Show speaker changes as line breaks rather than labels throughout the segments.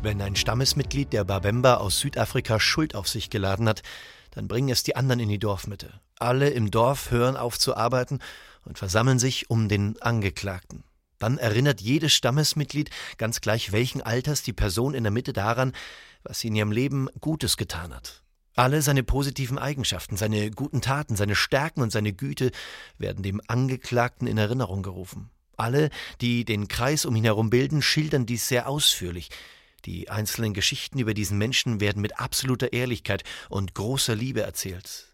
Wenn ein Stammesmitglied der Babemba aus Südafrika Schuld auf sich geladen hat, dann bringen es die anderen in die Dorfmitte. Alle im Dorf hören auf zu arbeiten und versammeln sich um den Angeklagten. Dann erinnert jedes Stammesmitglied, ganz gleich welchen Alters, die Person in der Mitte daran, was sie in ihrem Leben Gutes getan hat. Alle seine positiven Eigenschaften, seine guten Taten, seine Stärken und seine Güte werden dem Angeklagten in Erinnerung gerufen. Alle, die den Kreis um ihn herum bilden, schildern dies sehr ausführlich, die einzelnen Geschichten über diesen Menschen werden mit absoluter Ehrlichkeit und großer Liebe erzählt.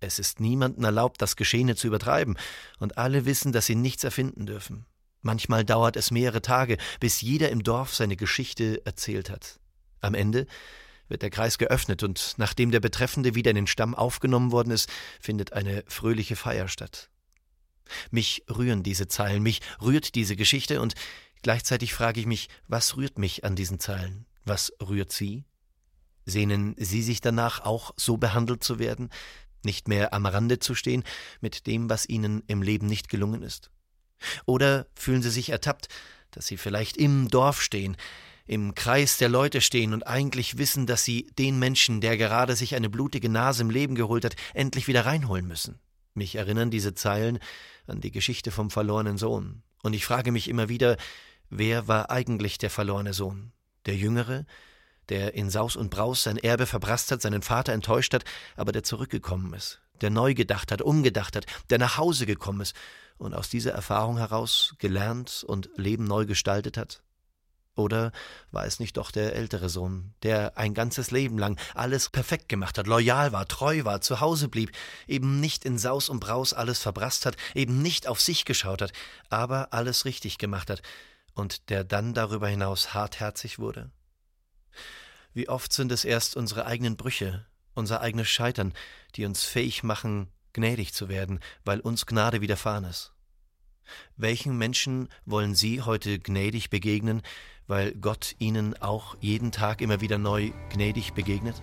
Es ist niemandem erlaubt, das Geschehene zu übertreiben, und alle wissen, dass sie nichts erfinden dürfen. Manchmal dauert es mehrere Tage, bis jeder im Dorf seine Geschichte erzählt hat. Am Ende wird der Kreis geöffnet und nachdem der Betreffende wieder in den Stamm aufgenommen worden ist, findet eine fröhliche Feier statt. Mich rühren diese Zeilen, mich rührt diese Geschichte und Gleichzeitig frage ich mich, was rührt mich an diesen Zeilen? Was rührt Sie? Sehnen Sie sich danach, auch so behandelt zu werden, nicht mehr am Rande zu stehen mit dem, was Ihnen im Leben nicht gelungen ist? Oder fühlen Sie sich ertappt, dass Sie vielleicht im Dorf stehen, im Kreis der Leute stehen und eigentlich wissen, dass Sie den Menschen, der gerade sich eine blutige Nase im Leben geholt hat, endlich wieder reinholen müssen? Mich erinnern diese Zeilen an die Geschichte vom verlorenen Sohn. Und ich frage mich immer wieder, Wer war eigentlich der verlorene Sohn? Der Jüngere, der in Saus und Braus sein Erbe verbrasst hat, seinen Vater enttäuscht hat, aber der zurückgekommen ist, der neu gedacht hat, umgedacht hat, der nach Hause gekommen ist und aus dieser Erfahrung heraus gelernt und Leben neu gestaltet hat? Oder war es nicht doch der ältere Sohn, der ein ganzes Leben lang alles perfekt gemacht hat, loyal war, treu war, zu Hause blieb, eben nicht in Saus und Braus alles verbrasst hat, eben nicht auf sich geschaut hat, aber alles richtig gemacht hat, und der dann darüber hinaus hartherzig wurde? Wie oft sind es erst unsere eigenen Brüche, unser eigenes Scheitern, die uns fähig machen, gnädig zu werden, weil uns Gnade widerfahren ist? Welchen Menschen wollen Sie heute gnädig begegnen, weil Gott Ihnen auch jeden Tag immer wieder neu gnädig begegnet?